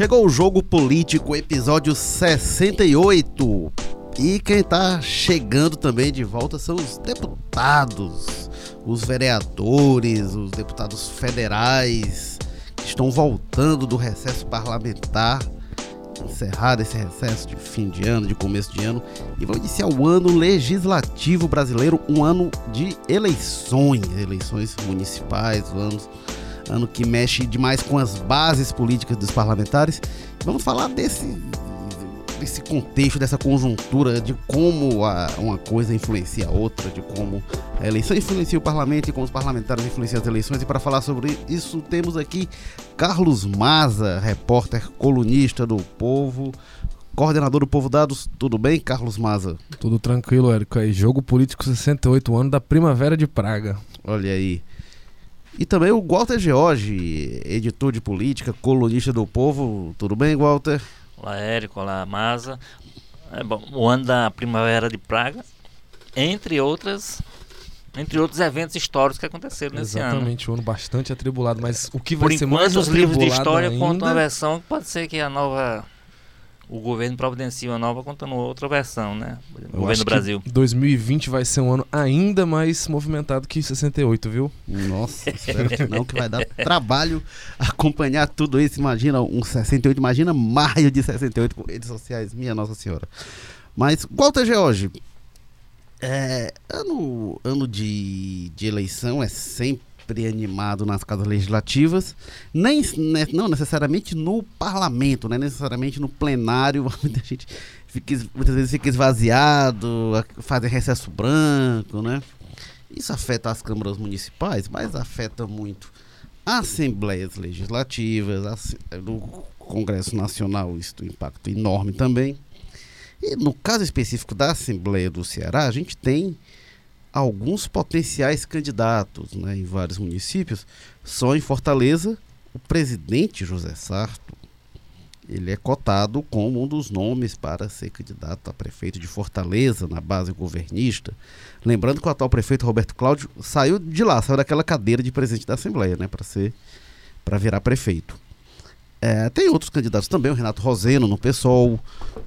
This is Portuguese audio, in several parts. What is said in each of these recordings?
Chegou o Jogo Político, episódio 68. E quem tá chegando também de volta são os deputados, os vereadores, os deputados federais que estão voltando do recesso parlamentar, encerrado esse recesso de fim de ano, de começo de ano, e vão iniciar o ano legislativo brasileiro, um ano de eleições, eleições municipais, anos ano que mexe demais com as bases políticas dos parlamentares. Vamos falar desse, desse contexto, dessa conjuntura, de como a, uma coisa influencia a outra, de como a eleição influencia o parlamento e como os parlamentares influenciam as eleições. E para falar sobre isso, temos aqui Carlos Maza, repórter colunista do Povo. Coordenador do Povo Dados, tudo bem, Carlos Maza? Tudo tranquilo, Érico. Aí, jogo político 68 anos da Primavera de Praga. Olha aí. E também o Walter George, editor de política, colunista do Povo. Tudo bem, Walter? Olá, Érico. Olá, Maza. É bom, o ano da Primavera de Praga, entre outras entre outros eventos históricos que aconteceram nesse Exatamente, ano. Exatamente, um ano bastante atribulado, mas o que vai Por ser enquanto, mais os livros de história ainda... contam uma versão que pode ser que a nova o governo providencia uma nova contando outra versão, né? O Eu governo do Brasil. que 2020 vai ser um ano ainda mais movimentado que 68, viu? Nossa, espero que não, que vai dar trabalho acompanhar tudo isso. Imagina um 68, imagina maio de 68 com redes sociais, minha Nossa Senhora. Mas, Walter George, é, ano, ano de, de eleição é sempre animado nas casas legislativas, nem, né, não necessariamente no parlamento, não é necessariamente no plenário, muita gente fica, muitas vezes fica esvaziado, fazem recesso branco, né? Isso afeta as câmaras municipais, mas afeta muito assembleias legislativas, no Congresso Nacional isso tem um impacto enorme também. E no caso específico da Assembleia do Ceará, a gente tem alguns potenciais candidatos né, em vários municípios. Só em Fortaleza, o presidente José Sarto, ele é cotado como um dos nomes para ser candidato a prefeito de Fortaleza, na base governista. Lembrando que o atual prefeito Roberto Cláudio saiu de lá, saiu daquela cadeira de presidente da Assembleia, né, para ser para virar prefeito. É, tem outros candidatos também, o Renato Roseno no PSOL,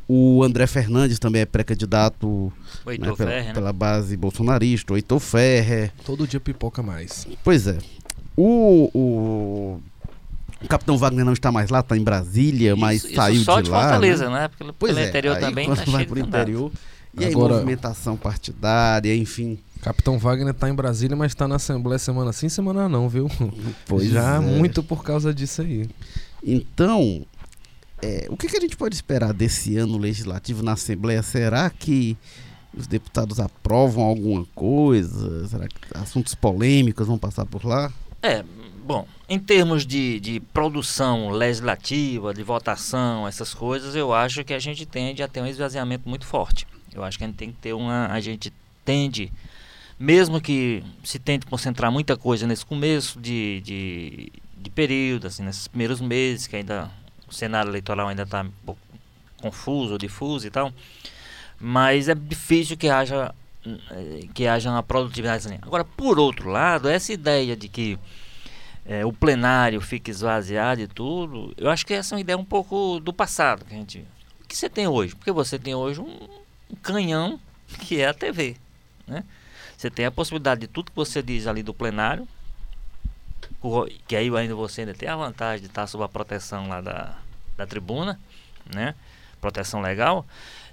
o André Fernandes também é pré-candidato né, pela, Ferrer, né? pela, base bolsonarista, o Heitor Ferrer. Todo dia pipoca mais. Pois é. O, o, o Capitão Wagner não está mais lá, está em Brasília, mas isso, saiu isso só de, de lá. Fortaleza, né? né? Porque Pois pelo é, interior aí também tá vai cheio pro interior. E aí, Agora- movimentação partidária, enfim. Capitão Wagner tá em Brasília, mas tá na Assembleia semana sim, semana não, viu? Pois Já é. muito por causa disso aí. Então, é, o que, que a gente pode esperar desse ano legislativo na Assembleia? Será que os deputados aprovam alguma coisa? Será que assuntos polêmicos vão passar por lá? É, bom, em termos de, de produção legislativa, de votação, essas coisas, eu acho que a gente tende a ter um esvaziamento muito forte. Eu acho que a gente tem que ter uma. A gente tende, mesmo que se tente concentrar muita coisa nesse começo de, de, de período, assim, nesses primeiros meses, que ainda o cenário eleitoral ainda está um pouco confuso, difuso e tal, mas é difícil que haja eh, que haja uma produtividade. Agora, por outro lado, essa ideia de que eh, o plenário fica esvaziado e tudo, eu acho que essa é uma ideia um pouco do passado que a gente. O que você tem hoje? Porque você tem hoje um, um canhão que é a TV, né? Você tem a possibilidade de tudo que você diz ali do plenário, o- que aí ainda você ainda tem a vantagem de estar sob a proteção lá da, da tribuna, né? Proteção legal.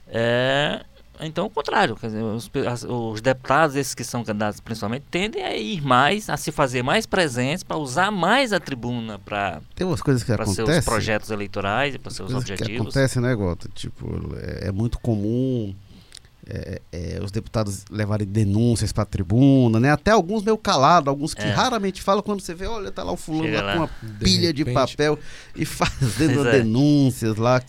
É, então, o contrário, dizer, os, as- os deputados, esses que são candidatos principalmente, tendem a ir mais, a se fazer mais presentes, para usar mais a tribuna para Tem umas coisas que seus acontecem. projetos eleitorais e para seus coisas que objetivos. acontecem, né, Gota? Tipo, é, é muito comum é, é, os deputados levarem denúncias para a tribuna, né? Até alguns meio calados, alguns que É. raramente falam quando você vê, olha, tá lá o fulano lá lá. com uma De pilha de repente. papel e fazendo é. denúncias lá.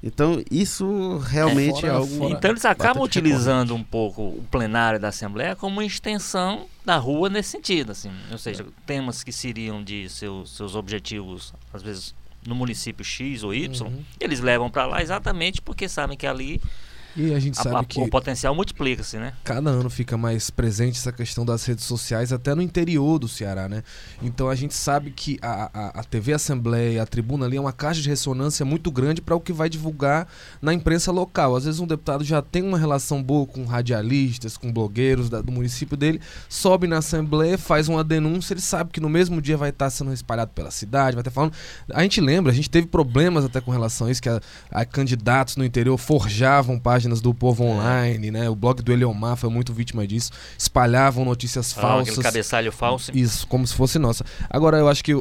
Então, isso realmente é, fora- algo. fora- Então eles acabam utilizando um pouco o plenário da Assembleia como uma extensão da rua nesse sentido, assim. Ou seja, temas que seriam de seus, seus objetivos, às vezes no município X ou Y, Uhum. eles levam para lá exatamente porque sabem que ali E a gente a- sabe a- que o potencial multiplica-se, né? cada ano fica mais presente essa questão das redes sociais, até no interior do Ceará, né? Então a gente sabe que a, a, a TV Assembleia, a tribuna ali é uma caixa de ressonância muito grande para o que vai divulgar na imprensa local. Às vezes um deputado já tem uma relação boa com radialistas, com blogueiros da- do município dele, sobe na Assembleia, faz uma denúncia, ele sabe que no mesmo dia vai estar sendo espalhado pela cidade, vai estar falando. A gente lembra, a gente teve problemas até com relação a isso, que a, a candidatos no interior forjavam páginas do povo online, né? O blog do Eliomar foi muito vítima disso, espalhavam notícias Ah, falsas. Cabeçalho falso. Isso, como se fosse nossa. Agora, eu acho que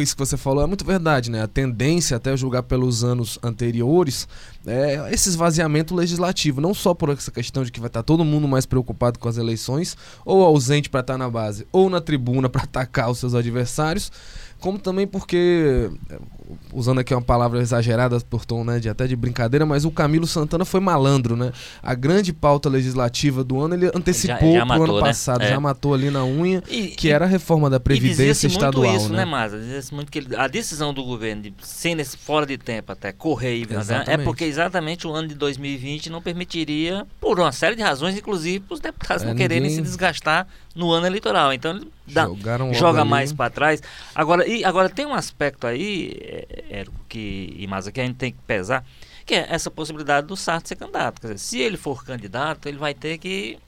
isso que você falou é muito verdade, né? A tendência, até julgar pelos anos anteriores, é esse esvaziamento legislativo. Não só por essa questão de que vai estar todo mundo mais preocupado com as eleições, ou ausente para estar na base, ou na tribuna para atacar os seus adversários, como também porque, é, usando aqui uma palavra exagerada por tom né, de até de brincadeira, mas o Camilo Santana foi malandro, né? A grande pauta legislativa do ano ele antecipou já pro ano matou, né? passado, É. já matou ali na unha E- que e- era a reforma da E Previdência dizia-se Estadual, muito isso, né? né, Maza? Dizia-se muito que ele- a decisão do governo de ser nesse fora de tempo até correr e né, é porque exatamente o ano de 2020 não permitiria, por uma série de razões, inclusive para os deputados É, não quererem ninguém- se desgastar no ano eleitoral. Então ele dá- joga ali. mais para trás. Agora, e, agora tem um aspecto aí, é, Érico, que, e Maza, que a gente tem que pesar, que é essa possibilidade do Sarto ser candidato. Quer dizer, se ele for candidato, ele vai ter que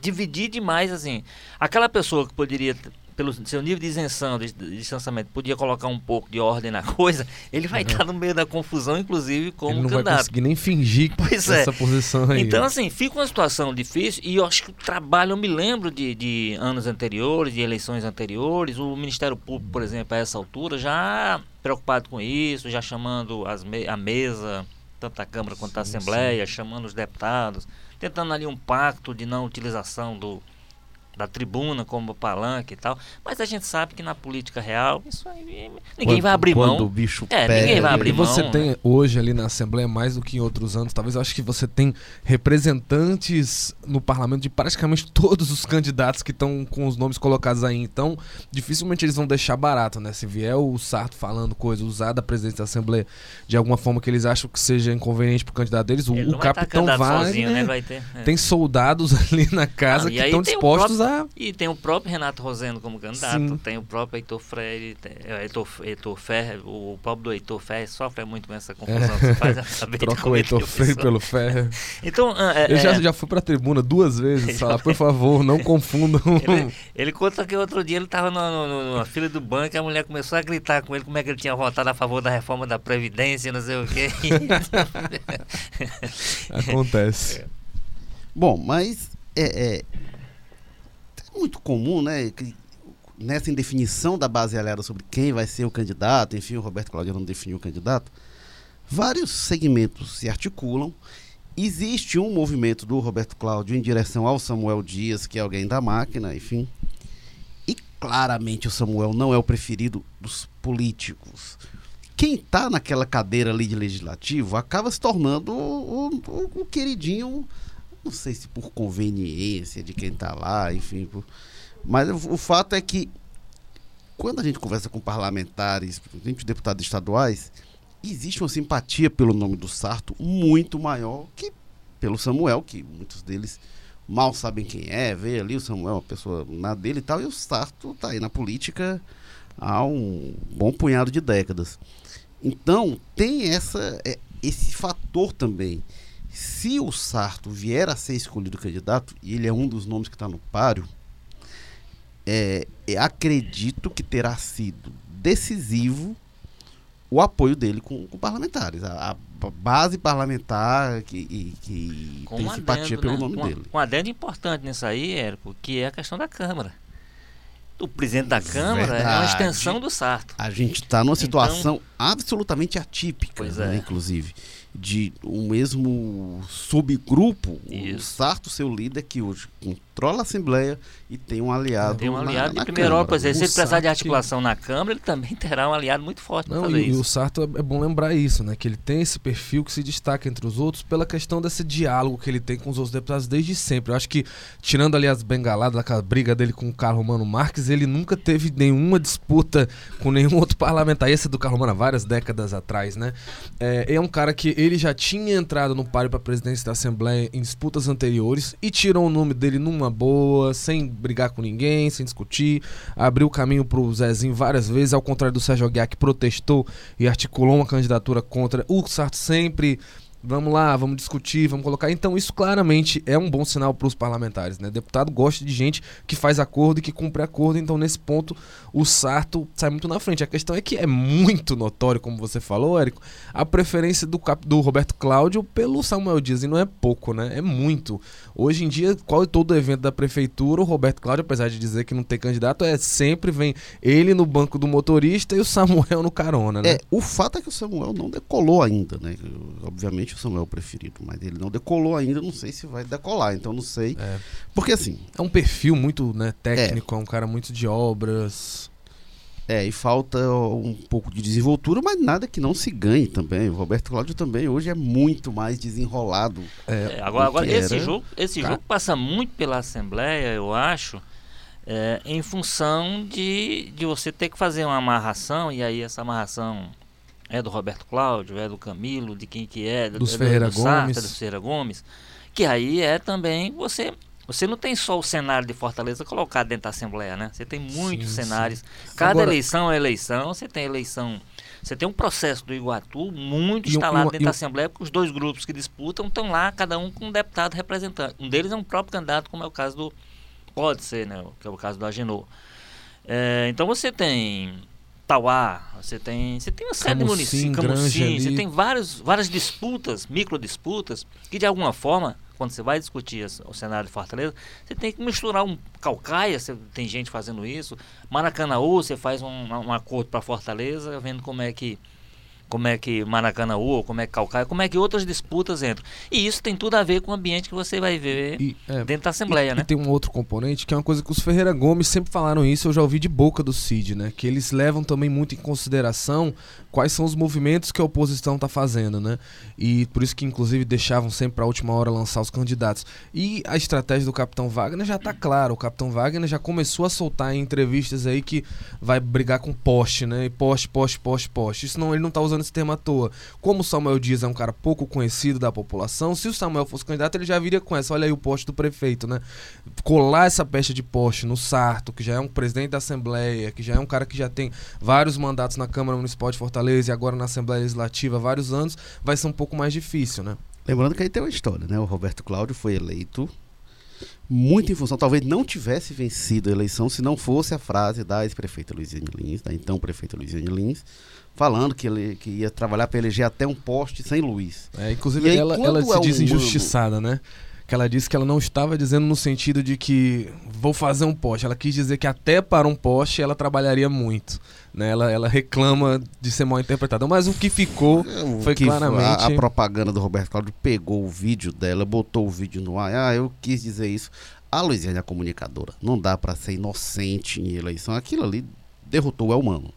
dividir demais, assim. Aquela pessoa que poderia, pelo seu nível de isenção, de, de distanciamento, podia colocar um pouco de ordem na coisa, ele vai estar no meio da confusão, inclusive, como Ele não vai candidato. conseguir nem fingir Pois é. essa posição aí. Então, assim, fica uma situação difícil e eu acho que o trabalho, eu me lembro de, de anos anteriores, de eleições anteriores, o Ministério Público, por exemplo, a essa altura, já preocupado com isso, já chamando me- a mesa, tanto a Câmara quanto a Sim, Assembleia, chamando os deputados, tentando ali um pacto de não utilização do, da tribuna como palanque e tal. Mas a gente sabe que na política real, isso aí ninguém Quando- vai abrir quando mão. o bicho É, pega. ninguém vai abrir E você mão, tem né? hoje ali na Assembleia, mais do que em outros anos, talvez eu acho que você tem representantes no parlamento de praticamente todos os candidatos que estão com os nomes colocados aí. Então, dificilmente eles vão deixar barato, né? Se vier o Sarto falando coisa, usar da presidência da Assembleia de alguma forma que eles acham que seja inconveniente pro candidato deles, o, Ele o vai capitão candidato sozinho, né? Vai ter, é. tem soldados ali na casa Não, e que estão dispostos a. E tem o próprio Renato Rosendo como candidato, Sim. tem o próprio Heitor Freire, tem, é, Heitor, Heitor Ferre, o pobre do Heitor Ferre sofre muito com essa confusão que você faz. Troca o Heitor Freire pelo ferro. Então, ah, é, Eu já, é, já fui pra tribuna duas vezes falar, por favor, não confundam. ele, ele conta que outro dia ele estava numa fila do banco e a mulher começou a gritar com ele como é que ele tinha votado a favor da reforma da Previdência, não sei o quê. Acontece. Bom, mas é, é- é muito comum, né? que nessa indefinição da base aliada sobre quem vai ser o candidato, enfim, o Roberto Cláudio não definiu o candidato, vários segmentos se articulam. Existe um movimento do Roberto Cláudio em direção ao Samuel Dias, que é alguém da máquina, enfim. E claramente o Samuel não é o preferido dos políticos. Quem está naquela cadeira ali de legislativo acaba se tornando o, o- o queridinho não sei se por conveniência de quem está lá, enfim. por- Mas o, o fato é que quando a gente conversa com parlamentares, principalmente deputados estaduais, existe uma simpatia pelo nome do Sarto muito maior que pelo Samuel, que muitos deles mal sabem quem é, vê ali o Samuel, uma pessoa na dele e tal, e o Sarto está aí na política há um bom punhado de décadas. Então, tem essa, é, esse fator também. Se o Sarto vier a ser escolhido candidato, e ele é um dos nomes que está no páreo, é, é, acredito que terá sido decisivo o apoio dele com, com parlamentares. A, a base parlamentar que, que Com tem um simpatia adendo, pelo né? nome Com dele. Um adendo importante nisso aí, Érico, que é a questão da Câmara. O presidente da Câmara é uma Verdade. extensão do Sarto. A gente está numa Então- situação absolutamente atípica, né, é. inclusive, de um mesmo subgrupo, o Isso. Sarto, seu líder, que hoje, com controla a Assembleia e tem um aliado. Tem um aliado na, de primeira hora, por exemplo, se ele precisar de articulação na Câmara, ele também terá um aliado muito forte Não, e, e o. Sarto é é bom lembrar isso, né? Que ele tem esse perfil que se destaca entre os outros pela questão desse diálogo que ele tem com os outros deputados desde sempre. Eu acho que, tirando ali as bengaladas, aquela briga dele com o Carlos Romano Marques, ele nunca teve nenhuma disputa com nenhum outro parlamentar. Esse é do Carlos Romano há várias décadas atrás, né? É, é um cara que ele já tinha entrado no páreo para a presidência da Assembleia em disputas anteriores e tirou o nome dele numa boa, sem brigar com ninguém, sem discutir, abriu o caminho pro Zezinho várias vezes, ao contrário do Sérgio Aguiar que protestou e articulou uma candidatura contra. O Sarto sempre Vamos lá, vamos discutir, vamos colocar. Então, isso claramente é um bom sinal para os parlamentares, né? Deputado gosta de gente que faz acordo e que cumpre acordo. Então, nesse ponto, o Sarto sai muito na frente. A questão é que é muito notório, como você falou, Érico, a preferência do, do Roberto Cláudio pelo Samuel Dias. E não é pouco, né? É muito. Hoje em dia, qual é todo evento da prefeitura, o Roberto Cláudio, apesar de dizer que não tem candidato, é sempre vem ele no banco do motorista e o Samuel no carona, né? É, o fato é que o Samuel não decolou ainda, né? Obviamente o Samuel é o preferido, mas ele não decolou ainda, não sei se vai decolar, então não sei. É. Porque assim, É um perfil muito né, técnico, é. um cara muito de obras. É, e falta um pouco de desenvoltura, mas nada que não se ganhe também. O Roberto Cláudio também hoje é muito mais desenrolado. É, agora, agora que esse era- jogo, esse Cara. jogo passa muito pela Assembleia, eu acho, é, em função de, de você ter que fazer uma amarração, e aí essa amarração é do Roberto Cláudio, é do Camilo, de quem que é, do, Dos é do- Ferreira do Gomes. é do Ferreira Gomes, que aí é também você. Você não tem só o cenário de Fortaleza colocado dentro da Assembleia, né? Você tem muitos Sim, sim. cenários. Cada Agora- eleição é eleição, você tem eleição. Você tem um processo do Iguatu muito instalado e um- dentro e da Assembleia, porque os dois grupos que disputam estão lá, cada um com um deputado representante. Um deles é um próprio candidato, como é o caso do. Pode ser, né? Que é o caso do Agenor. É, então você tem Tauá, você tem. Você tem uma série de Camusim, municípios, Granja Camusim, você tem vários, várias disputas, micro disputas, que de alguma forma, quando você vai discutir o cenário de Fortaleza, você tem que misturar um calcaia, você, tem gente fazendo isso, Maracanãú, você faz um, um acordo para Fortaleza, vendo como é que como é que Maracanãú, como é que Calcaia, como é que outras disputas entram. E isso tem tudo a ver com o ambiente que você vai ver E, é, dentro da Assembleia, e, né? E tem um outro componente que é uma coisa que os Ferreira Gomes sempre falaram isso, eu já ouvi de boca do Cid, né? Que eles levam também muito em consideração quais são os movimentos que a oposição está fazendo, né? E por isso que inclusive deixavam sempre para a última hora lançar os candidatos. E a estratégia do Capitão Wagner já tá clara, o Capitão Wagner já começou a soltar em entrevistas aí que vai brigar com poste, né? E poste, poste, poste, poste. Isso não, ele não tá usando esse termo à toa. Como o Samuel Dias é um cara pouco conhecido da população, se o Samuel fosse candidato, ele já viria com essa. Olha aí o poste do prefeito, né? Colar essa pecha de poste no Sarto, que já é um presidente da Assembleia, que já é um cara que já tem vários mandatos na Câmara Municipal de Fortaleza e agora na Assembleia Legislativa há vários anos, vai ser um pouco mais difícil, né? Lembrando que aí tem uma história, né? O Roberto Cláudio foi eleito muito em função, talvez não tivesse vencido a eleição se não fosse a frase da ex-prefeita Luiziane Lins, da então prefeita Luiziane Lins, falando que ele que ia trabalhar para eleger até um poste sem luz. É, inclusive, aí, ela, ela é se diz humano- injustiçada, né? Que ela disse que ela não estava dizendo no sentido de que vou fazer um poste. Ela quis dizer que até para um poste ela trabalharia muito. Né? Ela, ela reclama de ser mal interpretada. Mas o que ficou O foi que claramente. a, a propaganda do Roberto Cláudio pegou o vídeo dela, botou o vídeo no ar. Ah, eu quis dizer isso. A Luiziane é comunicadora. Não dá para ser inocente em eleição. Aquilo ali derrotou o Elmano.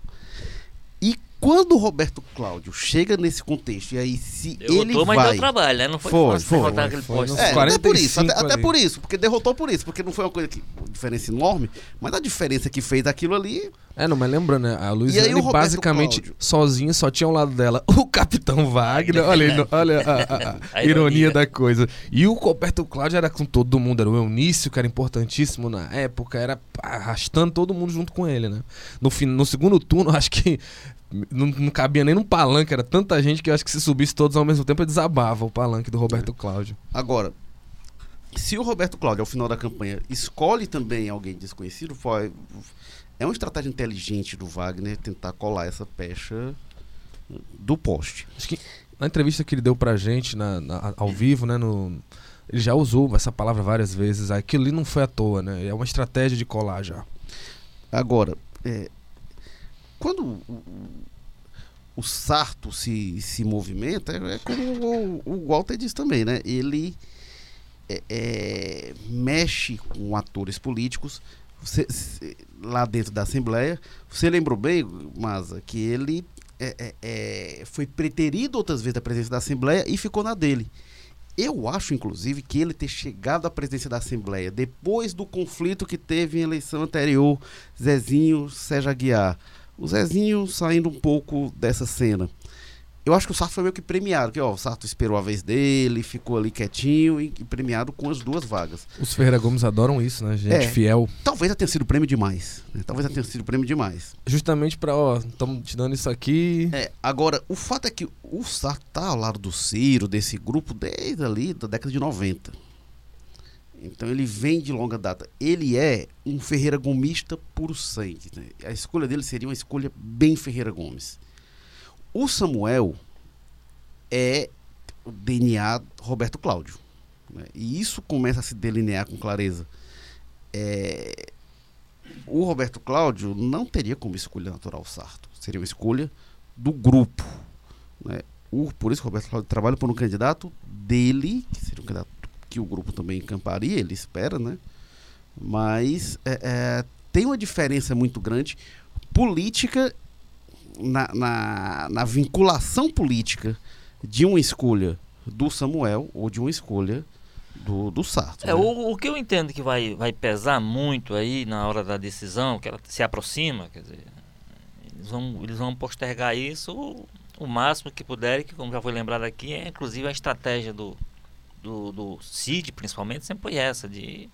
Quando o Roberto Cláudio chega nesse contexto, e aí se Derrotou, ele mas vai... deu trabalho, né? Não foi, Foi, fácil foi, derrotar foi, aquele foi, poste. É, até por isso, 45 até, até por isso, porque derrotou por isso, porque não foi uma coisa que diferença enorme, mas a diferença que fez aquilo ali É, não, mas lembrando, né? A E Luiziane basicamente Cláudio? sozinha só tinha ao lado dela o Capitão Wagner. Olha, olha a, a- a A ironia da coisa. E o Roberto Cláudio era com todo mundo. Era o Eunício, que era importantíssimo na época. Era arrastando todo mundo junto com ele, né? No, fin- no segundo turno, acho que não, não cabia nem num palanque. Era tanta gente que eu acho que se subisse todos ao mesmo tempo, desabava o palanque do Roberto Cláudio. Agora, se o Roberto Cláudio, ao final da campanha, escolhe também alguém desconhecido, foi, é uma estratégia inteligente do Wagner tentar colar essa pecha do poste. Acho que na entrevista que ele deu pra gente na, na- ao vivo, né, no, ele já usou essa palavra várias vezes. Aquilo ali não foi à toa, né? É uma estratégia de colar já. Agora, é, quando o, o- Sarto se, se movimenta, é, é como o, o Walter diz também, né? Ele é, é, mexe com atores políticos você, se, lá dentro da Assembleia. Você lembrou bem, Maza, que ele é, é, foi preterido outras vezes da presidência da Assembleia e ficou na dele. Eu acho, inclusive, que ele ter chegado à presidência da Assembleia depois do conflito que teve em eleição anterior, Zezinho, Sérgio Aguiar. O Zezinho saindo um pouco dessa cena. Eu acho que o Sarto foi meio que premiado, que ó, o Sarto esperou a vez dele, ficou ali quietinho e, e premiado com as duas vagas. Os Ferreira Gomes adoram isso, né? Gente É. fiel. Talvez já tenha sido prêmio demais. né? Talvez já tenha sido prêmio demais. Justamente pra, ó, estamos te dando isso aqui. É, agora, o fato é que o Sarto tá ao lado do Ciro, desse grupo, desde ali da década de 90. Então ele vem de longa data. Ele é um Ferreira Gomista puro sangue. né? A escolha dele seria uma escolha bem Ferreira Gomes. O Samuel é o DNA Roberto Cláudio. né? E isso começa a se delinear com clareza. É, o Roberto Cláudio não teria como escolha natural o Sarto. Seria uma escolha do grupo. Né? O, por isso Roberto Cláudio trabalha por um candidato dele, que seria um candidato que o grupo também encamparia, ele espera, né? Mas é, é, tem uma diferença muito grande política na, na, na vinculação política de uma escolha do Samuel ou de uma escolha do, do Sarto. É, né? o, o que eu entendo que vai, vai pesar muito aí na hora da decisão, que ela se aproxima, quer dizer, eles vão, eles vão postergar isso o, o máximo que puderem, que como já foi lembrado aqui, é inclusive a estratégia do, do, do CID, principalmente, sempre foi essa, de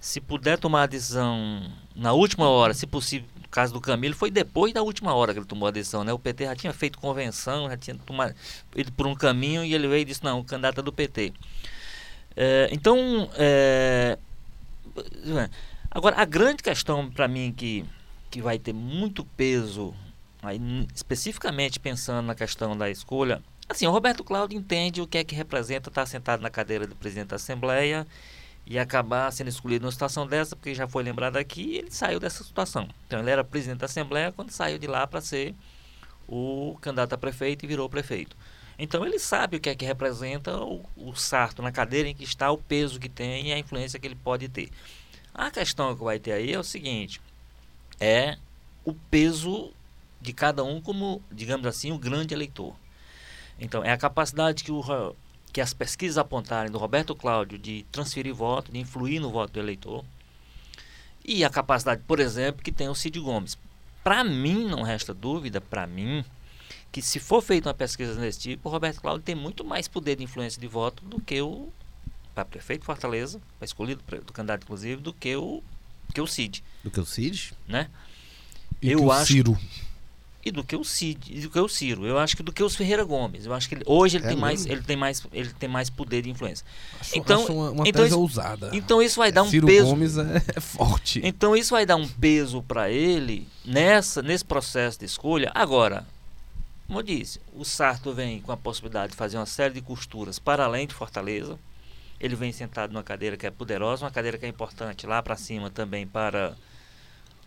se puder tomar a decisão na última hora, se possível, no caso do Camilo, foi depois da última hora que ele tomou a decisão, né? O PT já tinha feito convenção, já tinha tomado ido por um caminho e ele veio e disse, não, o candidato é do PT. É, então, é, agora a grande questão para mim que, que vai ter muito peso, aí, especificamente pensando na questão da escolha, assim, o Roberto Cláudio entende o que é que representa estar sentado na cadeira do presidente da Assembleia e acabar sendo escolhido numa situação dessa, porque já foi lembrado aqui, ele saiu dessa situação. Então ele era presidente da Assembleia quando saiu de lá para ser o candidato a prefeito e virou prefeito. Então ele sabe o que é que representa o, o sarto na cadeira em que está, o peso que tem e a influência que ele pode ter. A questão que vai ter aí é o seguinte: é o peso de cada um como, digamos assim, o grande eleitor. Então, é a capacidade que, o, que as pesquisas apontarem do Roberto Cláudio de transferir voto, de influir no voto do eleitor. E a capacidade, por exemplo, que tem o Cid Gomes. Para mim, não resta dúvida, para mim, que se for feita uma pesquisa desse tipo, o Roberto Cláudio tem muito mais poder de influência de voto do que o para prefeito de Fortaleza, para escolhido do candidato inclusive, do que o que o Cid, Do que o Cid? né? E Eu que o acho- Ciro. E do que o Cid, do que o Ciro. Eu acho que do que os Ferreira Gomes. Eu acho que ele- hoje ele É tem mais, mesmo? ele tem mais, ele tem mais poder de influência. Acho, Então- acho uma, uma então isso- ousada. Então isso vai dar um Ciro peso. Gomes é, é forte. Então isso vai dar um peso para ele nessa nesse processo de escolha. Agora, como eu disse, o Sarto vem com a possibilidade de fazer uma série de costuras para além de Fortaleza. Ele vem sentado numa cadeira que é poderosa, uma cadeira que é importante lá para cima também para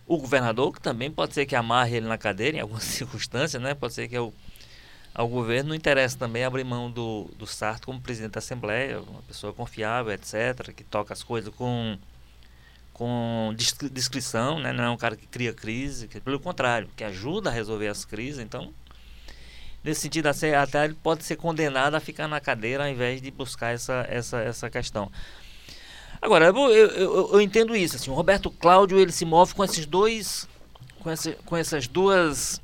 o governador, que também pode ser que amarre ele na cadeira em algumas circunstâncias, né? Pode ser que o, ao governo não interessa também abrir mão do, do Sarto como presidente da Assembleia, uma pessoa confiável, etc., que toca as coisas com com discri- discrição, né? não é um cara que cria crise, que, pelo contrário, que ajuda a resolver as crises. Então, nesse sentido, até ele pode ser condenado a ficar na cadeira ao invés de buscar essa, essa, essa questão. Agora, eu, eu, eu- entendo isso. Assim, o Roberto Cláudio ele se move com esses dois, com, esse, com essas duas,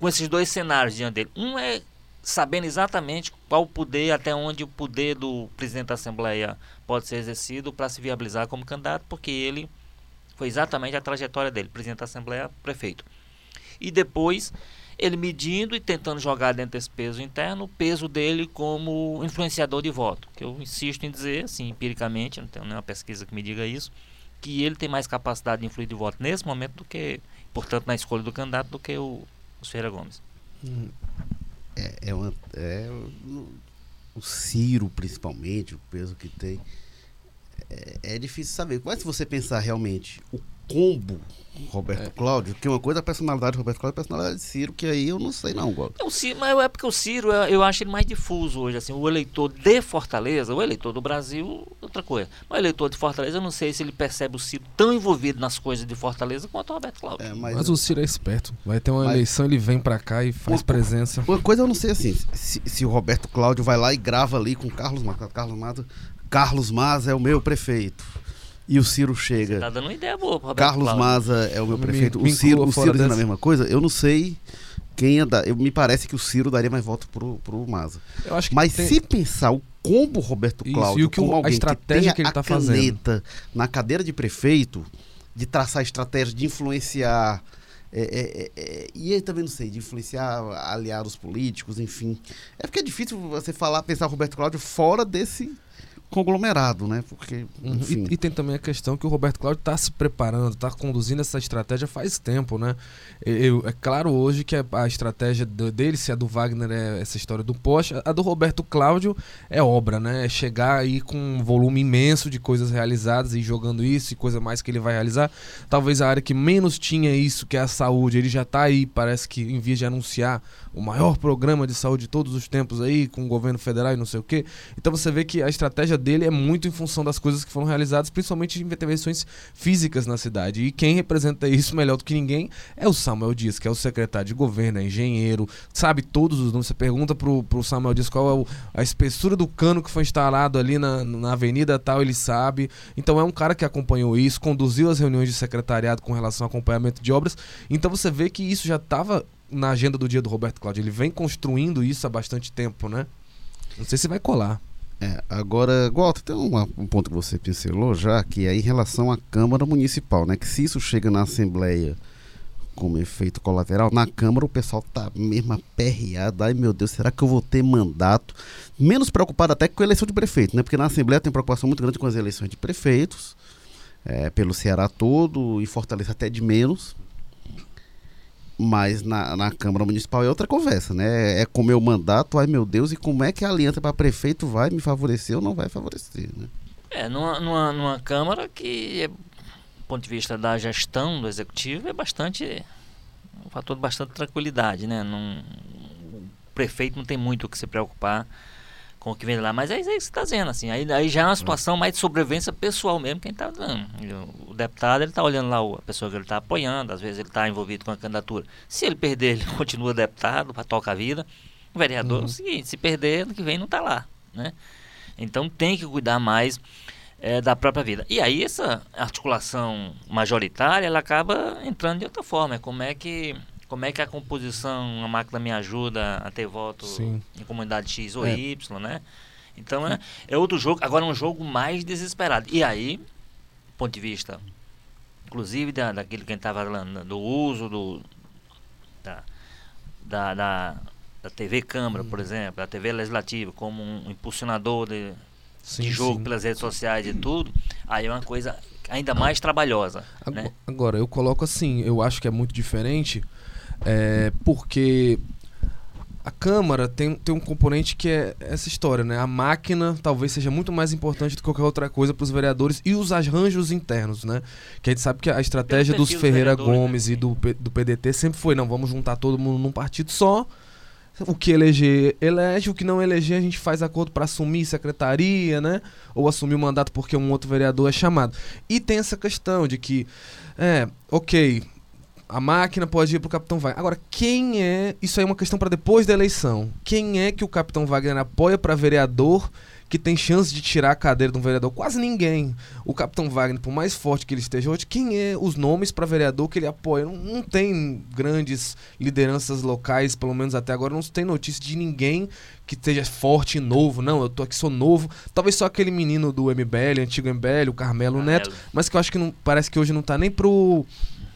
com esses dois cenários diante dele. Um é sabendo exatamente qual o poder, até onde o poder do presidente da Assembleia pode ser exercido para se viabilizar como candidato, porque ele foi exatamente a trajetória dele, presidente da Assembleia, prefeito. E depois ele medindo e tentando jogar dentro desse peso interno o peso dele como influenciador de voto, que eu insisto em dizer, assim, empiricamente, não tenho nenhuma pesquisa que me diga isso, que ele tem mais capacidade de influir de voto nesse momento do que, portanto, na escolha do candidato, do que o, o Ferreira Gomes. É, é uma, é o- o Ciro, principalmente, o peso que tem. É, é difícil saber. Mas se você pensar realmente o combo Roberto é. Cláudio, que uma coisa é a personalidade do Roberto Cláudio e a personalidade de Ciro, que aí eu não sei não, Gold. É, o Ciro, mas é porque o Ciro, eu acho ele mais difuso hoje, assim, o eleitor de Fortaleza, o eleitor do Brasil, outra coisa. Mas o eleitor de Fortaleza, eu não sei se ele percebe o Ciro tão envolvido nas coisas de Fortaleza quanto o Roberto Cláudio. É, mas, mas, o Ciro é esperto. Vai ter uma mas, eleição, ele vem para cá e faz uma, presença. Uma coisa eu não sei assim, se, se, o Roberto Cláudio vai lá e grava ali com Carlos Mato, Carlos Mato, Carlos Maza é o meu prefeito e o Ciro chega. Você tá dando uma ideia boa, Roberto Carlos Cláudio. Maza é o meu prefeito. Me, o Ciro, o Ciro dizendo a mesma coisa, eu não sei quem ia dar. Eu, me parece que o Ciro daria mais voto pro, pro Maza. Mas tem... se pensar o combo Roberto Cláudio, Isso, e o que, a estratégia que, que ele tá fazendo na cadeira de prefeito, de traçar estratégia, de influenciar. É, é, é, é e aí também não sei, de influenciar aliados políticos, enfim. É porque é difícil você falar, pensar o Roberto Cláudio fora desse conglomerado, né? Porque, uhum. enfim. E, e, tem também a questão que o Roberto Cláudio está se preparando, está conduzindo essa estratégia faz tempo, né? Eu, é claro hoje que a, a estratégia dele, se a do Wagner é essa história do Porsche, a do Roberto Cláudio é obra, né? É chegar aí com um volume imenso de coisas realizadas e jogando isso e coisa mais que ele vai realizar. Talvez a área que menos tinha isso, que é a saúde, ele já está aí, parece que em vez de anunciar o maior programa de saúde de todos os tempos aí, com o governo federal e não sei o quê. Então você vê que a estratégia dele é muito em função das coisas que foram realizadas, principalmente em intervenções físicas na cidade. E quem representa isso melhor do que ninguém é o Samuel Dias, que é o secretário de governo, é engenheiro, sabe todos os nomes. Você pergunta pro, pro Samuel Dias qual é o, a espessura do cano que foi instalado ali na, na avenida tal, ele sabe. Então é um cara que acompanhou isso, conduziu as reuniões de secretariado com relação ao acompanhamento de obras. Então você vê que isso já estava na agenda do dia do Roberto Cláudio. Ele vem construindo isso há bastante tempo, né? Não sei se vai colar. É, agora, Walter, tem um, um, ponto que você pincelou já, que é em relação à Câmara Municipal, né? Que se isso chega na Assembleia como efeito colateral, na Câmara o pessoal tá mesmo aperreado. Ai meu Deus, será que eu vou ter mandato? Menos preocupado até com a eleição de prefeito, né? Porque na Assembleia tem preocupação muito grande com as eleições de prefeitos, é, pelo Ceará todo, e Fortaleza até de menos. Mas na, na Câmara Municipal é outra conversa, né? É com meu mandato, ai meu Deus, e como é que a aliança para prefeito vai me favorecer ou não vai favorecer, né? É, numa, numa, numa Câmara que, é, do ponto de vista da gestão do Executivo, é bastante. um fator de bastante tranquilidade, né? Não, o prefeito não tem muito o que se preocupar com o que vem lá. Mas é isso aí que você está dizendo, assim. Aí, aí já é uma situação mais de sobrevivência pessoal mesmo, quem está dando. O deputado, ele está olhando lá a pessoa que ele está apoiando, às vezes ele está envolvido com a candidatura. Se ele perder, ele continua deputado para tocar a vida. O vereador uhum. é o seguinte, se perder, ano que vem não está lá, né? Então tem que cuidar mais é, da própria vida. E aí essa articulação majoritária, ela acaba entrando de outra forma. É como é que como é que a composição, a máquina me ajuda a ter voto Sim. em comunidade X ou é. Y, né? Então é, é outro jogo, agora é um jogo mais desesperado. E aí, do ponto de vista, inclusive da, daquilo que a gente estava falando, do uso do, da, da, da, da TV Câmara, por uhum. exemplo, da TV Legislativa, como um impulsionador de, sim, de jogo sim. pelas redes sociais e tudo, aí é uma coisa ainda mais trabalhosa. Agora, né? agora, eu coloco assim, eu acho que é muito diferente é, porque a Câmara tem, tem um componente que é essa história, né? A máquina talvez seja muito mais importante do que qualquer outra coisa para os vereadores e os arranjos internos, né? Que a gente sabe que a estratégia dos Ferreira Gomes né? e do, do PDT sempre foi, não, vamos juntar todo mundo num partido só. O que eleger, elege. O que não eleger, a gente faz acordo para assumir secretaria, né? Ou assumir o mandato porque um outro vereador é chamado. E tem essa questão de que, é, ok, a máquina pode ir para o Capitão Wagner. Agora, quem é. Isso aí é uma questão para depois da eleição. Quem é que o Capitão Wagner apoia para vereador que tem chance de tirar a cadeira de um vereador? Quase ninguém. O Capitão Wagner, por mais forte que ele esteja hoje, quem é os nomes para vereador que ele apoia? Não, não, tem grandes lideranças locais, pelo menos até agora, não tem notícia de ninguém que esteja forte e novo. Não, eu tô aqui, sou novo. Talvez só aquele menino do MBL, antigo MBL, o Carmelo, Carmelo. Neto, mas que eu acho que não, parece que hoje não tá nem pro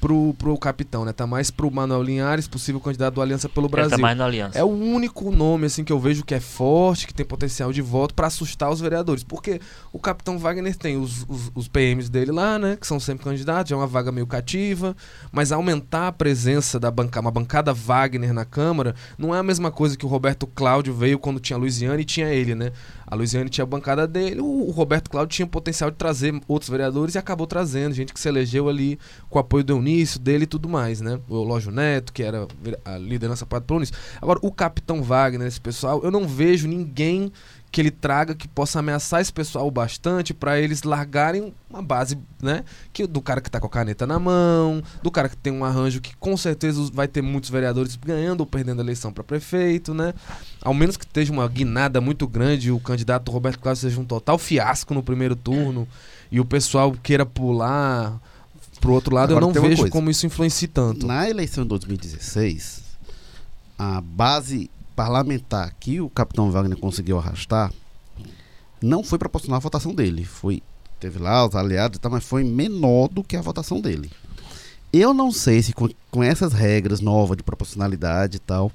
pro, pro capitão, né? Tá mais pro Manuel Linhares, possível candidato do Aliança pelo Ele Brasil. tá mais na aliança. É o único nome assim que eu vejo que é forte, que tem potencial de voto pra assustar os vereadores. Porque o capitão Wagner tem os, os, os PMs dele lá, né? Que são sempre candidatos, é uma vaga meio cativa. Mas aumentar a presença da bancada, uma bancada Wagner na Câmara, não é a mesma coisa que o Roberto Cláudio veio quando tinha a Luiziane e tinha ele, né? A Luiziane tinha a bancada dele, o, o Roberto Cláudio tinha o potencial de trazer outros vereadores e acabou trazendo gente que se elegeu ali com o apoio do Eunício, dele e tudo mais, né? O Lógio Neto, que era a liderança pelo Eunício. Agora, o Capitão Wagner, esse pessoal, eu não vejo ninguém que ele traga que possa ameaçar esse pessoal bastante para eles largarem uma base, né? Que do cara que tá com a caneta na mão, do cara que tem um arranjo que com certeza vai ter muitos vereadores ganhando ou perdendo a eleição para prefeito, né? Ao menos que esteja uma guinada muito grande, o candidato Roberto Cláudio seja um total fiasco no primeiro turno e o pessoal queira pular pro outro lado, Agora eu não vejo coisa. como isso influencie tanto. Na eleição de 2016, a base parlamentar que o capitão Wagner conseguiu arrastar não foi proporcional à votação dele. Foi, teve lá os aliados e tal, mas foi menor do que a votação dele. Eu não sei se com, com essas regras novas de proporcionalidade e tal,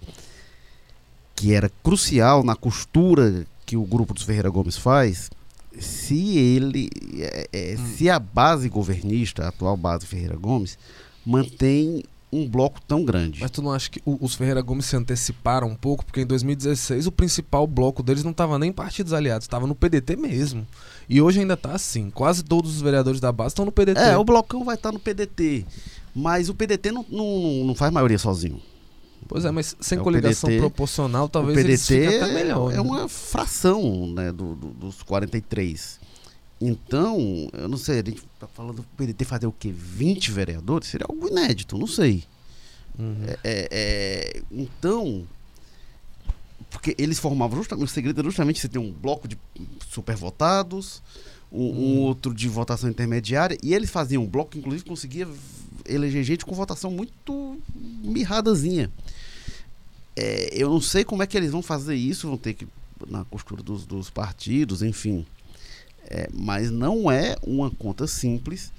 que era crucial na costura que o grupo dos Ferreira Gomes faz, se ele, é, é, se a base governista, a atual base Ferreira Gomes, mantém um bloco tão grande. Mas tu não acha que os Ferreira Gomes se anteciparam um pouco? Porque em 2016 o principal bloco deles não estava nem em partidos aliados, estava no PDT mesmo. E hoje ainda tá assim. Quase todos os vereadores da base estão no PDT. É, o blocão vai estar no PDT. Mas o PDT não, não, não faz maioria sozinho. Pois é, mas sem É, coligação PDT proporcional, talvez o PDT até melhor. é né? uma fração né, do, do- dos 43. Então, eu não sei, a gente tá falando do PDT fazer o quê? 20 vereadores? Seria algo inédito, não sei. Uhum. É, é, é, então, porque eles formavam justamente, o segredo era justamente você ter um bloco de supervotados, um, um Hum. outro de votação intermediária, e eles faziam um bloco que inclusive conseguia eleger gente com votação muito mirradazinha. É, eu não sei como é que eles vão fazer isso, vão ter que na costura dos, dos partidos, enfim. É, mas não é uma conta simples.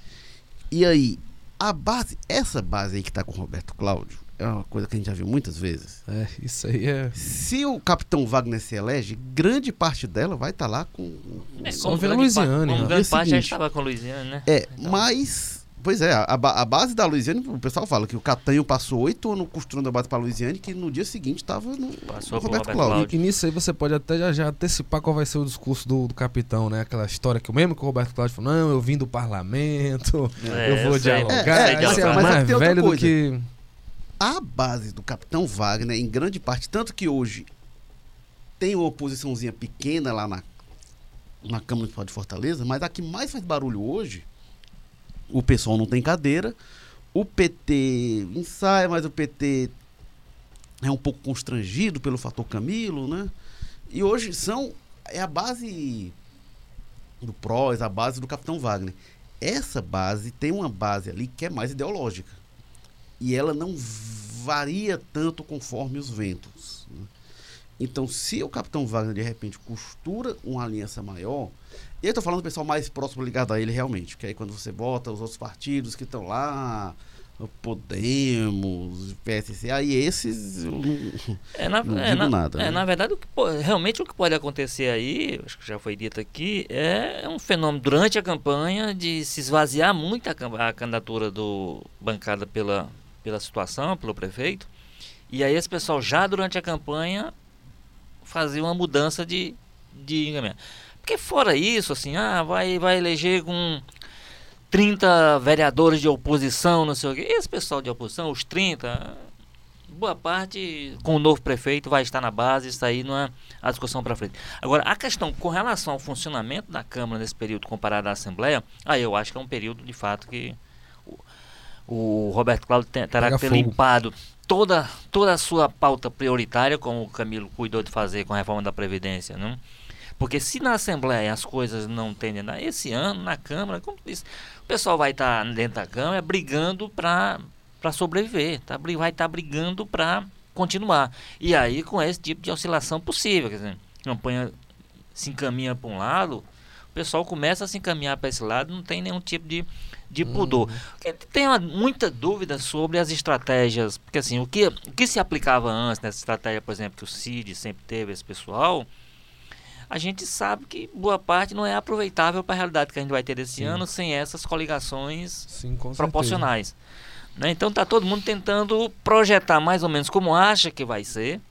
E aí, a base, essa base aí que está com o Roberto Cláudio, é uma coisa que a gente já viu muitas vezes. É, isso aí é. Se o capitão Wagner se elege, grande parte dela vai estar lá com. É, Só como ver a grande Luiziane, parte- né? No grande parte já estava com a Luiziane, né? É, Então. mas. Pois é, a, a base da Luiziane, o pessoal fala que o Catanho passou oito anos costurando a base para a Luiziane, que no dia seguinte estava no, Passou no Roberto Roberto Cláudio. Cláudio. E nisso aí você pode até já, já antecipar qual vai ser o discurso do, do capitão, né? Aquela história que o mesmo que o Roberto Cláudio falou, não, eu vim do parlamento, É, eu vou eu dialogar. É, é, é mas mais tem outra velho do que. A base do capitão Wagner, em grande parte, tanto que hoje tem uma oposiçãozinha pequena lá na, na Câmara Municipal de Fortaleza, mas a que mais faz barulho hoje, o pessoal não tem cadeira, o PT ensaia, mas o PT é um pouco constrangido pelo fator Camilo, né? E hoje são é a base do PROS, a base do Capitão Wagner. Essa base tem uma base ali que é mais ideológica. E ela não varia tanto conforme os ventos. Então, se o Capitão Wagner de repente costura uma aliança maior, eu estou falando do pessoal mais próximo ligado a ele realmente, porque aí quando você bota os outros partidos que estão lá, Podemos, PSC, aí esses eu não- É, na, Não é, digo na, nada, é, né? na verdade, o que realmente o que pode acontecer aí, acho que já foi dito aqui, é um fenômeno durante a campanha de se esvaziar muito a, a candidatura do bancada pela, pela situação, pelo prefeito. E aí esse pessoal já durante a campanha fazia uma mudança de, de encaminhamento. Porque fora isso, assim, ah, vai, vai eleger com 30 vereadores de oposição, não sei o quê. Esse pessoal de oposição, os 30, boa parte, com o novo prefeito, vai estar na base, isso aí não é a discussão para frente. Agora, a questão com relação ao funcionamento da Câmara nesse período comparado à Assembleia, aí eu acho que é um período, de fato, que o, o Roberto Cláudio te- terá Pega que ter fogo. limpado toda, toda a sua pauta prioritária, como o Camilo cuidou de fazer com a reforma da Previdência, não? Porque se na Assembleia as coisas não tendem a esse ano, na Câmara, como disse, o pessoal vai estar dentro da Câmara brigando para sobreviver, tá? Vai estar brigando para continuar. E aí com esse tipo de oscilação possível, quer dizer, a campanha se encaminha para um lado, O pessoal começa a se encaminhar para esse lado, não tem nenhum tipo de, de pudor. Uhum. Tem uma, muita dúvida sobre as estratégias, porque assim, o que, o que se aplicava antes nessa estratégia, por exemplo, que o CID sempre teve, esse pessoal, a gente sabe que boa parte não é aproveitável para a realidade que a gente vai ter esse Sim. ano sem essas coligações Sim, proporcionais. Né? Então está todo mundo tentando projetar mais ou menos como acha que vai ser.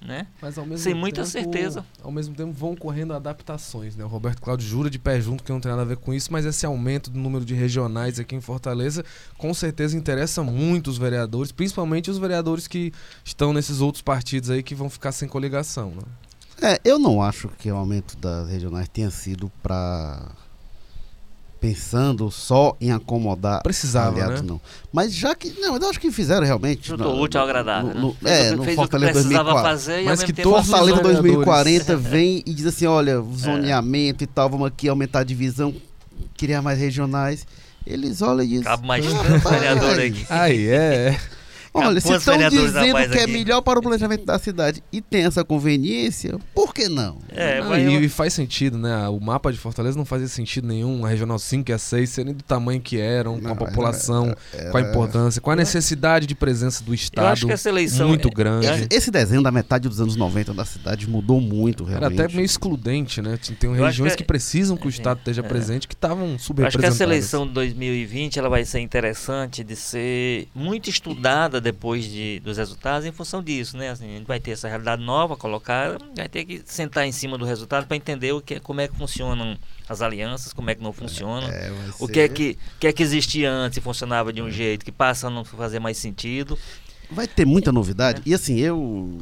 Né? Mas ao mesmo Sem tempo, muita certeza. Ao mesmo tempo vão correndo adaptações, né? O Roberto Cláudio jura de pé junto que não tem nada a ver com isso, mas esse aumento do número de regionais aqui em Fortaleza com certeza interessa muito os vereadores, principalmente os vereadores que estão nesses outros partidos aí que vão ficar sem coligação, né? É, eu não acho que o aumento das regionais tenha sido para pensando só em acomodar precisava aliados, né? não. Mas já que não, eu acho que fizeram realmente. Juntou útil ao agradável. No, no, né? É, no Fortaleza 2040. Fazer, mas que Fortaleza 2040 vem e diz assim, olha, zoneamento é. e tal, vamos aqui aumentar a divisão, criar mais regionais. Eles olham e dizem. Cabe mais tanto vereador aqui. Aí é. Olha, se estão dizendo que é melhor para o planejamento da cidade e tem essa conveniência, por que não? É, não, e, eu... faz sentido, né? O mapa de Fortaleza não fazia sentido nenhum, a Regional 5 e a 6 serem do tamanho que eram, não, com a população, era, era, com a importância, com a necessidade de presença do Estado. Eu acho que essa eleição muito é, grande. Esse desenho da metade dos anos 90 da cidade mudou muito, realmente. Era até meio excludente, né? Tem regiões que, que, precisam que o Estado esteja é. presente que estavam subrepresentadas. Acho que essa eleição de 2020 ela vai ser interessante de ser muito estudada depois de, dos resultados em função disso, né? Assim, a gente vai ter essa realidade nova colocada, vai ter que sentar em cima do resultado para entender o que, como é que funcionam as alianças, como é que não funcionam, é, o que é que, que é que existia antes e funcionava de um jeito que passa a não fazer mais sentido. Vai ter muita novidade. E assim, eu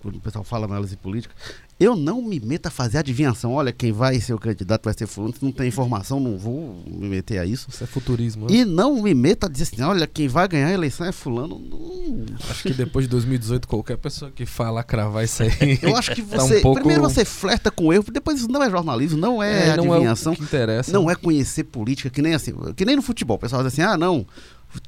quando o pessoal fala análise política, eu não me meto a fazer adivinhação. Olha, quem vai ser o candidato vai ser fulano. Se não tem informação, não vou me meter a isso. Isso é futurismo. Né? E não me meto a dizer assim, olha, quem vai ganhar a eleição é fulano. Não... Acho que depois de 2018, qualquer pessoa que fala cravar isso aí. Eu acho que você. Tá um pouco... Primeiro você flerta com erro, depois isso não é jornalismo, não é, é adivinhação. Não é, que interessa. não é conhecer política, que nem assim, que nem no futebol. O pessoal diz assim, ah, não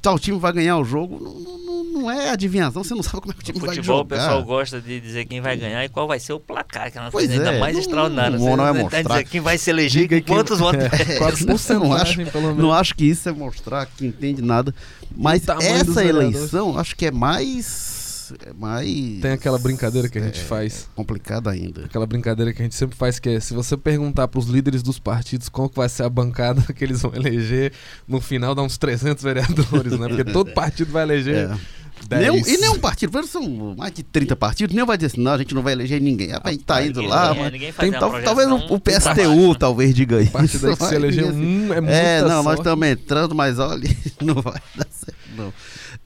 tal time vai ganhar o jogo. Não, não, não é adivinhação, você não sabe como é que o time no vai futebol, jogar. O pessoal gosta de dizer quem vai ganhar e qual vai ser o placar, que é uma coisa ainda é, mais não, extraordinária. Não, não é mostrar. Dizer quem vai se eleger e quantos votos. É, não, acho, não acho que isso é mostrar que entende nada. Mas essa eleição, acho que é mais é mais. Tem aquela brincadeira que a gente é, faz. É complicada ainda. Aquela brincadeira que a gente sempre faz, que é se você perguntar para os líderes dos partidos qual que vai ser a bancada que eles vão eleger, no final dá uns 300 vereadores, né? Porque todo partido vai eleger. É. Nenhum, e nenhum partido, são mais de 30 partidos, nem vai dizer assim, não, a gente não vai eleger ninguém. a gente tá indo lá, mas tem, tal, talvez o, o PSTU talvez diga isso. Partido que se eleger um é muito É, não, sorte. nós estamos entrando, mas olha, não vai dar certo, não.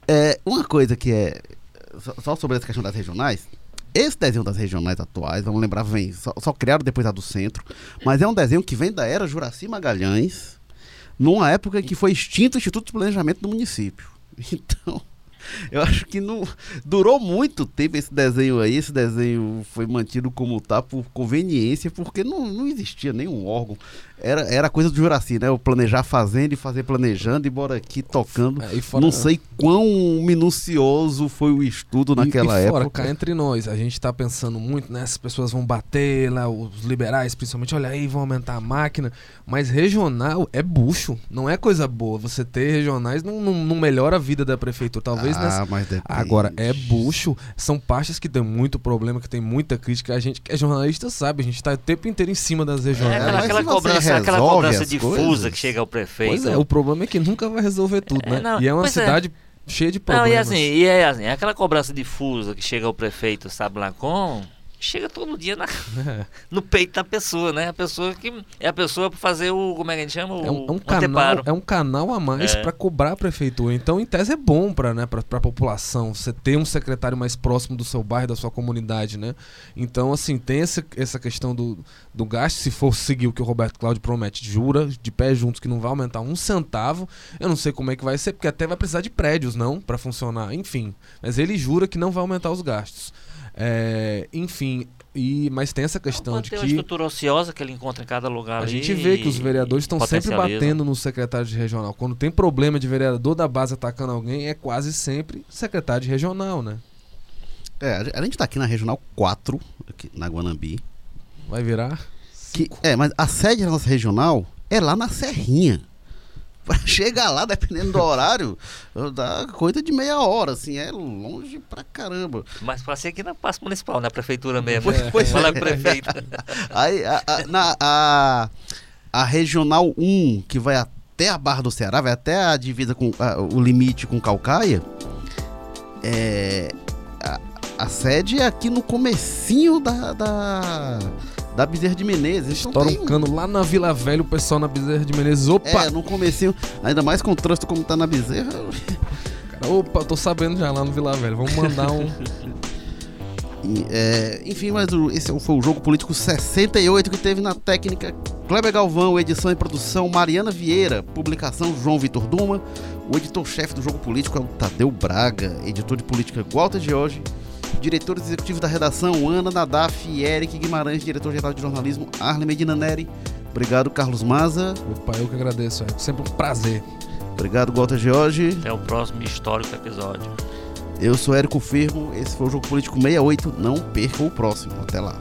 É, uma coisa que é só sobre essa questão das regionais, esse desenho das regionais atuais, vamos lembrar, vem só, só criaram depois a do centro, mas é um desenho que vem da era Juraci Magalhães, numa época em que foi extinto o Instituto de Planejamento do município. Então, eu acho que não durou muito tempo esse desenho aí. Esse desenho foi mantido como tá por conveniência, porque não, não existia nenhum órgão era, era coisa do Juraci, né? O planejar fazendo e fazer planejando e bora aqui tocando. É, fora... Não sei quão minucioso foi o estudo naquela e, e fora, época. Cá entre nós, a gente está pensando muito, né? As pessoas vão bater lá, os liberais principalmente, olha aí, vão aumentar a máquina. Mas regional é bucho, não é coisa boa. Você ter regionais não, não, não melhora a vida da prefeitura. Talvez ah, nessa... mas depende. Agora, é bucho. São pastas que tem muito problema, que tem muita crítica. A gente que é jornalista sabe, a gente está o tempo inteiro em cima das regionais. É, aquela, cobrança aquela cobrança difusa coisas. que chega ao prefeito. Pois é, o problema é que nunca vai resolver tudo, é, né? Não, e é uma é. cidade é. cheia de problemas. Não, e assim, e é assim, aquela cobrança difusa que chega ao prefeito, sabe lá com chega todo dia na, no peito da pessoa, né? A pessoa que é a pessoa para fazer o como é que a gente chama o é um, é um canal, é um canal a mais é. para cobrar a prefeitura. Então, em tese é bom para né, para a população você ter um secretário mais próximo do seu bairro, da sua comunidade, né? Então, assim, tem essa, essa questão do, do gasto, se for seguir o que o Roberto Cláudio promete, jura de pé juntos que não vai aumentar um centavo. Eu não sei como é que vai ser, porque até vai precisar de prédios, não, para funcionar. Enfim, mas ele jura que não vai aumentar os gastos. É, enfim, e, mas tem essa questão de que. a estrutura ociosa que ele encontra em cada lugar. A ali, gente vê que os vereadores estão sempre batendo no secretário de regional. Quando tem problema de vereador da base atacando alguém, é quase sempre secretário de regional, né? É, a gente está aqui na Regional 4, aqui na Guanambi. Vai virar? Que, é, mas a sede da nossa regional é lá na Serrinha. Pra chegar lá, dependendo do horário, dá coisa de meia hora, assim, é longe pra caramba. Mas ser aqui na Pasta Municipal, na prefeitura mesmo. Pois- né? pois Fala é. com o prefeito. Aí, a, a- na, a, a Regional 1, que vai até a Barra do Ceará, vai até a divisa com a- o limite com Calcaia, é, a, a sede é aqui no comecinho da, da, da Bezerra de Menezes. Estoura um cano lá na Vila Velha, o pessoal na Bezerra de Menezes. Opa! É, no comecinho, ainda mais com o trânsito como tá na Bezerra. Cara, opa, tô sabendo já lá no Vila Velha. Vamos mandar um. É, enfim, mas esse foi o Jogo Político 68 que teve na técnica Kleber Galvão, edição e produção Mariana Vieira, publicação João Vitor Duma, o editor-chefe do Jogo Político é o Tadeu Braga, editor de política Walter George, diretores executivos da redação Ana Nadaf e Eric Guimarães, diretor-geral de jornalismo Arlen Medina Neri. Obrigado, Carlos Maza. Opa, eu que agradeço. É sempre um prazer. Obrigado, Walter George. Até o próximo histórico episódio. Eu sou Érico Firmo. Esse foi o Jogo Político 68. Não perca o próximo. Até lá.